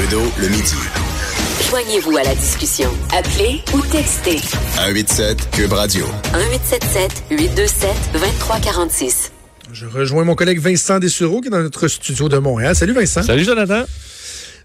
Trudeau le midi. Joignez-vous à la discussion. Appelez ou textez 187 Cube Radio. 1877 827 2346. Je rejoins mon collègue Vincent Dessureau qui est dans notre studio de Montréal. Salut Vincent. Salut Jonathan.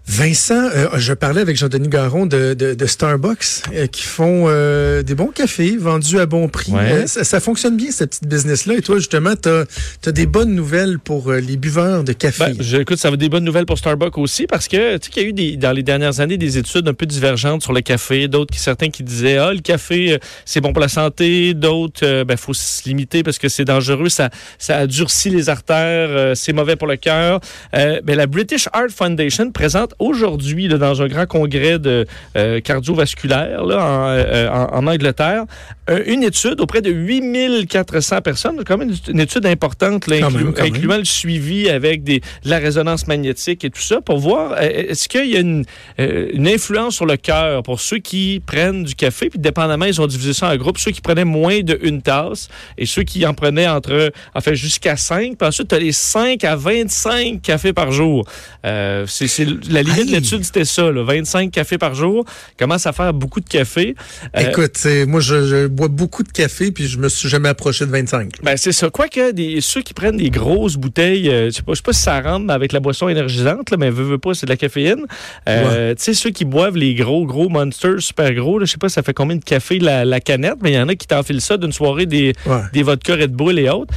Vincent, euh, je parlais avec Jean-Denis Garon de, de, de Starbucks euh, qui font euh, des bons cafés vendus à bon prix. Ouais. Euh, ça, ça fonctionne bien, cette petite business-là. Et toi, justement, tu as, des bonnes nouvelles pour euh, les buveurs de café. Ben, je, écoute, ça va des bonnes nouvelles pour Starbucks aussi parce que tu sais qu'il y a eu des, dans les dernières années des études un peu divergentes sur le café. D'autres, qui certains qui disaient ah le café euh, c'est bon pour la santé. D'autres, ben faut se limiter parce que c'est dangereux. Ça, ça durcit les artères. euh, c'est mauvais pour le cœur. Euh, ben, la British Heart Foundation présente aujourd'hui dans un grand congrès de euh, cardiovasculaire là, en, euh, en- en Angleterre euh, une étude auprès de 8400 personnes. Quand même une, étude importante là, Quand inclu- même, quand même. incluant le suivi avec des, de la résonance magnétique et tout ça pour voir est-ce qu'il y a une, une influence sur le cœur pour ceux qui prennent du café? Puis dépendamment, ils ont divisé ça en groupes. Ceux qui prenaient moins de une tasse et ceux qui en prenaient entre, enfin, jusqu'à 5. Puis ensuite, tu as les 5 à 25 cafés par jour. Euh, c'est c'est la limite de l'étude, c'était ça, là, 25 cafés par jour. Commence à faire beaucoup de café. Euh, Écoute, moi, je, je bois beaucoup de café puis je me suis jamais approché de 25. Ben, c'est ça. Quoique, des, ceux qui prennent des grosses bouteilles, euh, je sais pas, je sais pas si ça rentre avec la boisson énergisante, là, mais veut, veut pas, c'est de la caféine. Euh, Tu sais, ceux qui boivent les gros, gros monsters super gros, je sais pas, ça fait combien de café la, la canette, mais il y en a qui t'enfilent ça d'une soirée des, Ouais. des vodka Red Bull et autres.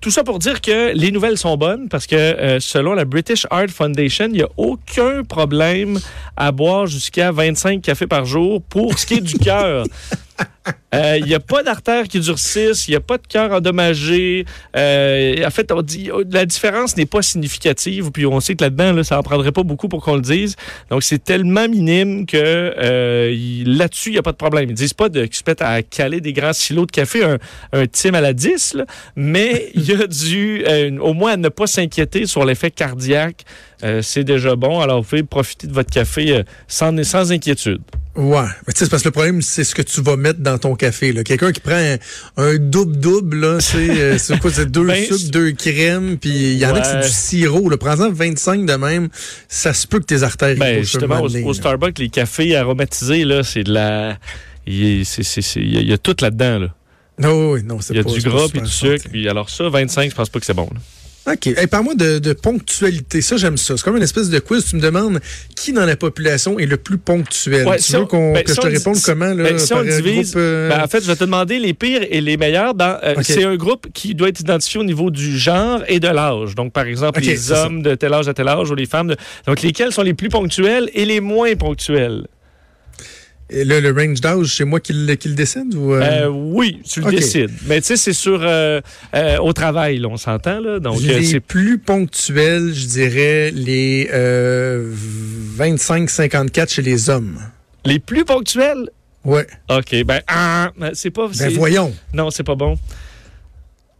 Tout ça pour dire que les nouvelles sont bonnes parce que selon la British Heart Foundation, il n'y a aucun problème à boire jusqu'à 25 cafés par jour pour ce qui est du cœur. Euh, Il n'y a pas d'artères qui durcissent, il n'y a pas de cœur endommagé. Euh, en fait, on dit la différence n'est pas significative. Puis on sait que là-dedans, là, ça en prendrait pas beaucoup pour qu'on le dise. Donc c'est tellement minime que euh, là-dessus, il n'y a pas de problème. Ils disent pas de qu'ils se mettent à caler des grands silos de café, un, un tim à la 10, là, mais il y a dû euh, au moins à ne pas s'inquiéter sur l'effet cardiaque. Euh, c'est déjà bon. Alors vous pouvez profiter de votre café euh, sans, sans inquiétude. Ouais, mais tu sais, parce que le problème, c'est ce que tu vas mettre dans ton café. Quelqu'un qui prend un, double-double, c'est euh, c'est quoi, c'est deux Ben, sucres, deux crèmes, puis il y en a qui c'est du sirop. Là. Prends-en 25 de même, ça se peut que tes artères Ben, justement, au. Starbucks, les cafés aromatisés, là, c'est de la. Il y, a- tout là-dedans. Là. Non, oui, non, c'est Il y a pas- du pas gras puis du sucre. Puis alors ça, 25, je pense pas que c'est bon. là. OK. Hey, Parle-moi de, de ponctualité. Ça, j'aime ça. C'est comme une espèce de quiz. Tu me demandes qui dans la population est le plus ponctuel. Ouais, tu si veux on- qu'on- ben, que si je te réponde comment? Là, Ben, si on divise, groupe, euh, ben, en fait, je vais te demander les pires et les meilleurs. Dans, euh. C'est un groupe qui doit être identifié au niveau du genre et de l'âge. Donc, par exemple, les ça. hommes de tel âge à tel âge ou les femmes. De... Donc, lesquels sont les plus ponctuels et les moins ponctuels? Et là, le range d'âge, c'est moi qui le, qui le décide? Ou, euh? Euh, oui, tu le décides. Mais tu sais, c'est sur euh, au travail, là, on s'entend. là. Donc, les c'est plus ponctuels, je dirais les euh, 25-54 chez les hommes. les plus ponctuels? Ouais. OK, ben, ah, ben, c'est pas. Ben voyons. Non, c'est pas bon.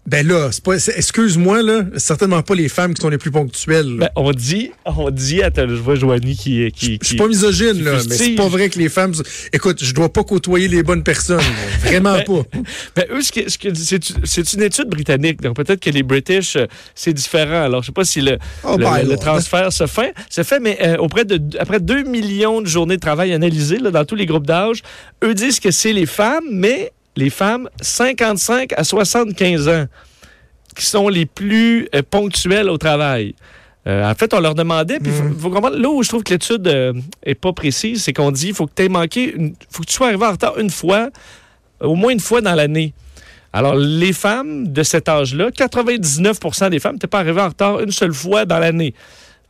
Ben là, c'est pas. Excuse-moi, là, certainement pas les femmes qui sont les plus ponctuelles. Ben, on dit, on dit, attends, je vois Joanie qui. qui, Je suis pas misogyne, là, mais c'est pas vrai que les femmes. Écoute, je dois pas côtoyer les bonnes personnes. Vraiment Ben, pas. Ben, eux, c'est c'est une étude britannique, donc peut-être que les British, euh, c'est différent. Alors, je sais pas si le, Oh, le, ben, le transfert se fait, se fait mais euh, auprès de, après 2 millions de journées de travail analysées là, dans tous les groupes d'âge, eux disent que c'est les femmes, mais les femmes 55 à 75 ans qui sont les plus euh, ponctuelles au travail. Euh, en fait, on leur demandait, puis il faut, faut comprendre, là où je trouve que l'étude euh, est pas précise, c'est qu'on dit faut que tu aies manqué, une- faut que tu sois arrivé en retard une fois, au moins une fois dans l'année. Alors, les femmes de cet âge-là, 99% des femmes n'étaient pas arrivées en retard une seule fois dans l'année.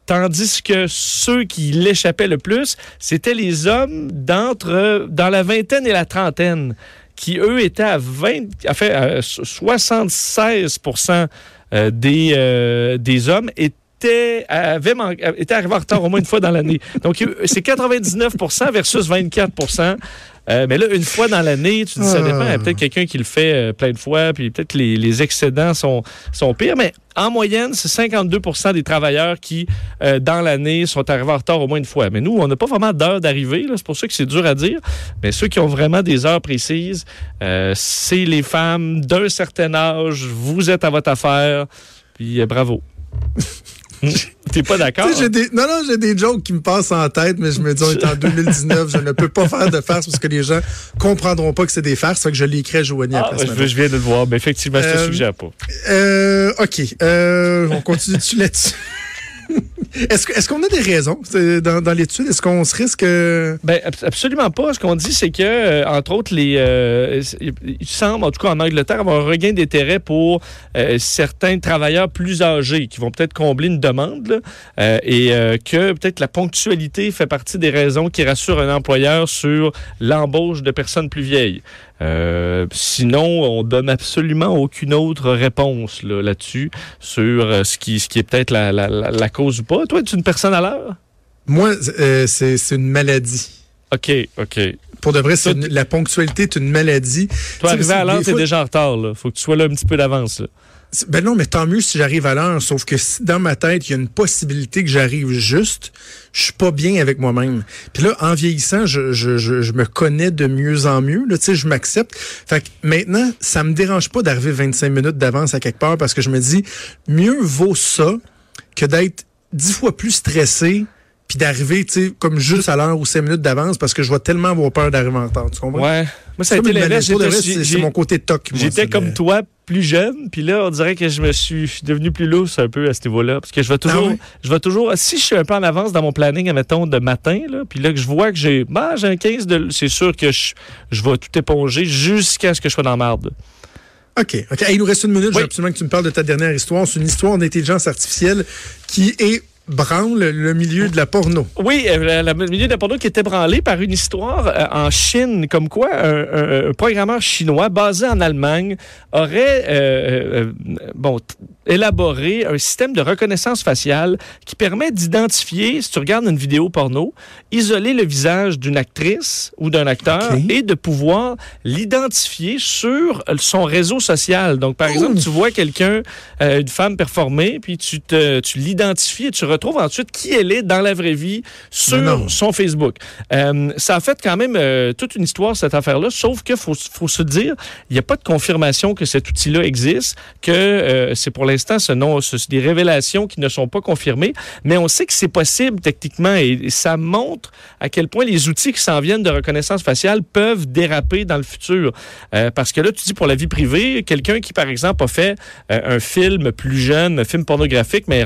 Tandis que ceux qui l'échappaient le plus, c'était les hommes d'entre dans la vingtaine et la trentaine, qui eux étaient à 20, à fait, à 76 euh, des, euh, des hommes et était, avait man- était arrivé en retard au moins une fois dans l'année. Donc, euh, c'est 99% versus 24% Euh, mais là, une fois dans l'année, tu dis ça dépend. Il y a peut-être quelqu'un qui le fait euh, plein de fois, puis peut-être les, les excédents sont, sont pires. Mais en moyenne, c'est 52 des travailleurs qui, euh, dans l'année, sont arrivés en retard au moins une fois. Mais nous, on n'a pas vraiment d'heure d'arrivée. C'est pour ça que c'est dur à dire. Mais ceux qui ont vraiment des heures précises, euh, c'est les femmes d'un certain âge. Vous êtes à votre affaire. Puis euh, bravo. T'es pas d'accord? Des, non, non, j'ai des jokes qui me passent en tête, mais je me dis, on est en 2019, je ne peux pas faire de farce parce que les gens comprendront pas que c'est des farces. Fait que je l'écris à Joanie Ah, après je, viens de le voir. Mais effectivement, je te Euh, suggère pas. Euh, OK. Euh, on continue dessus là-dessus? Est-ce qu'on a des raisons dans, l'étude? Est-ce qu'on se risque... euh, Ben, abs- absolument pas. Ce qu'on dit, c'est que, euh, entre autres, les, euh, il semble, en tout cas en Angleterre, avoir un regain d'intérêt pour certains travailleurs plus âgés qui vont peut-être combler une demande et que peut-être la ponctualité fait partie des raisons qui rassurent un employeur sur l'embauche de personnes plus vieilles. Euh, sinon, on donne absolument aucune autre réponse là, là-dessus sur euh, ce qui, ce qui est peut-être la, la, la, la cause ou pas. Toi, es une personne à l'heure? Moi, euh, c'est c'est une maladie. OK, OK. Pour de vrai, une- la ponctualité est une maladie. Toi, arriver à l'heure, t'es fois- déjà en retard. Là. Faut que tu sois là un petit peu d'avance. Ben non, mais tant mieux si j'arrive à l'heure. Sauf que si dans ma tête, il y a une possibilité que j'arrive juste, je suis pas bien avec moi-même. Puis là, en vieillissant, je, je, je, je me connais de mieux en mieux. Là, tu sais, je m'accepte. Fait que maintenant, ça me dérange pas d'arriver 25 minutes d'avance à quelque part parce que je me dis, mieux vaut ça que d'être dix fois plus stressé puis d'arriver, tu sais, comme juste à l'heure ou cinq minutes d'avance parce que je vais tellement avoir peur d'arriver en retard. Tu comprends? Ouais. Moi, ça a été l'inverse. C'est mon côté toc. J'étais comme toi, plus jeune, puis là, on dirait que je me suis devenu plus lousse un peu à ce niveau-là. Parce que je vais toujours, Ah ouais? je vais toujours, si je suis un peu en avance dans mon planning, admettons, de matin, là, puis là, que je vois que j'ai, bah, j'ai un 15 de, c'est sûr que je, je vais tout éponger jusqu'à ce que je sois dans la marde. OK. OK. Hey, il nous reste une minute. Je veux absolument que tu me parles de ta dernière histoire. C'est une histoire d'intelligence artificielle qui est branle le milieu de la porno. Oui, euh, le milieu de la porno qui était branlé par une histoire euh, en Chine, comme quoi un, programmeur chinois basé en Allemagne aurait euh, bon, élaboré un système de reconnaissance faciale qui permet d'identifier, si tu regardes une vidéo porno, isoler le visage d'une actrice ou d'un acteur et de pouvoir l'identifier sur son réseau social. Donc, par exemple, tu vois quelqu'un, euh, une femme performer, puis tu, te, tu l'identifies et tu retrouves ensuite qui elle est dans la vraie vie sur son Facebook. Euh, ça a fait quand même euh, toute une histoire, cette affaire-là, sauf qu'il faut, faut se dire, il n'y a pas de confirmation que cet outil-là existe, que c'est pour l'instant ce c'est des révélations qui ne sont pas confirmées, mais on sait que c'est possible techniquement et, et ça montre à quel point les outils qui s'en viennent de reconnaissance faciale peuvent déraper dans le futur. Euh, parce que là, tu dis pour la vie privée, quelqu'un qui, par exemple, a fait euh, un film plus jeune, un film pornographique, mais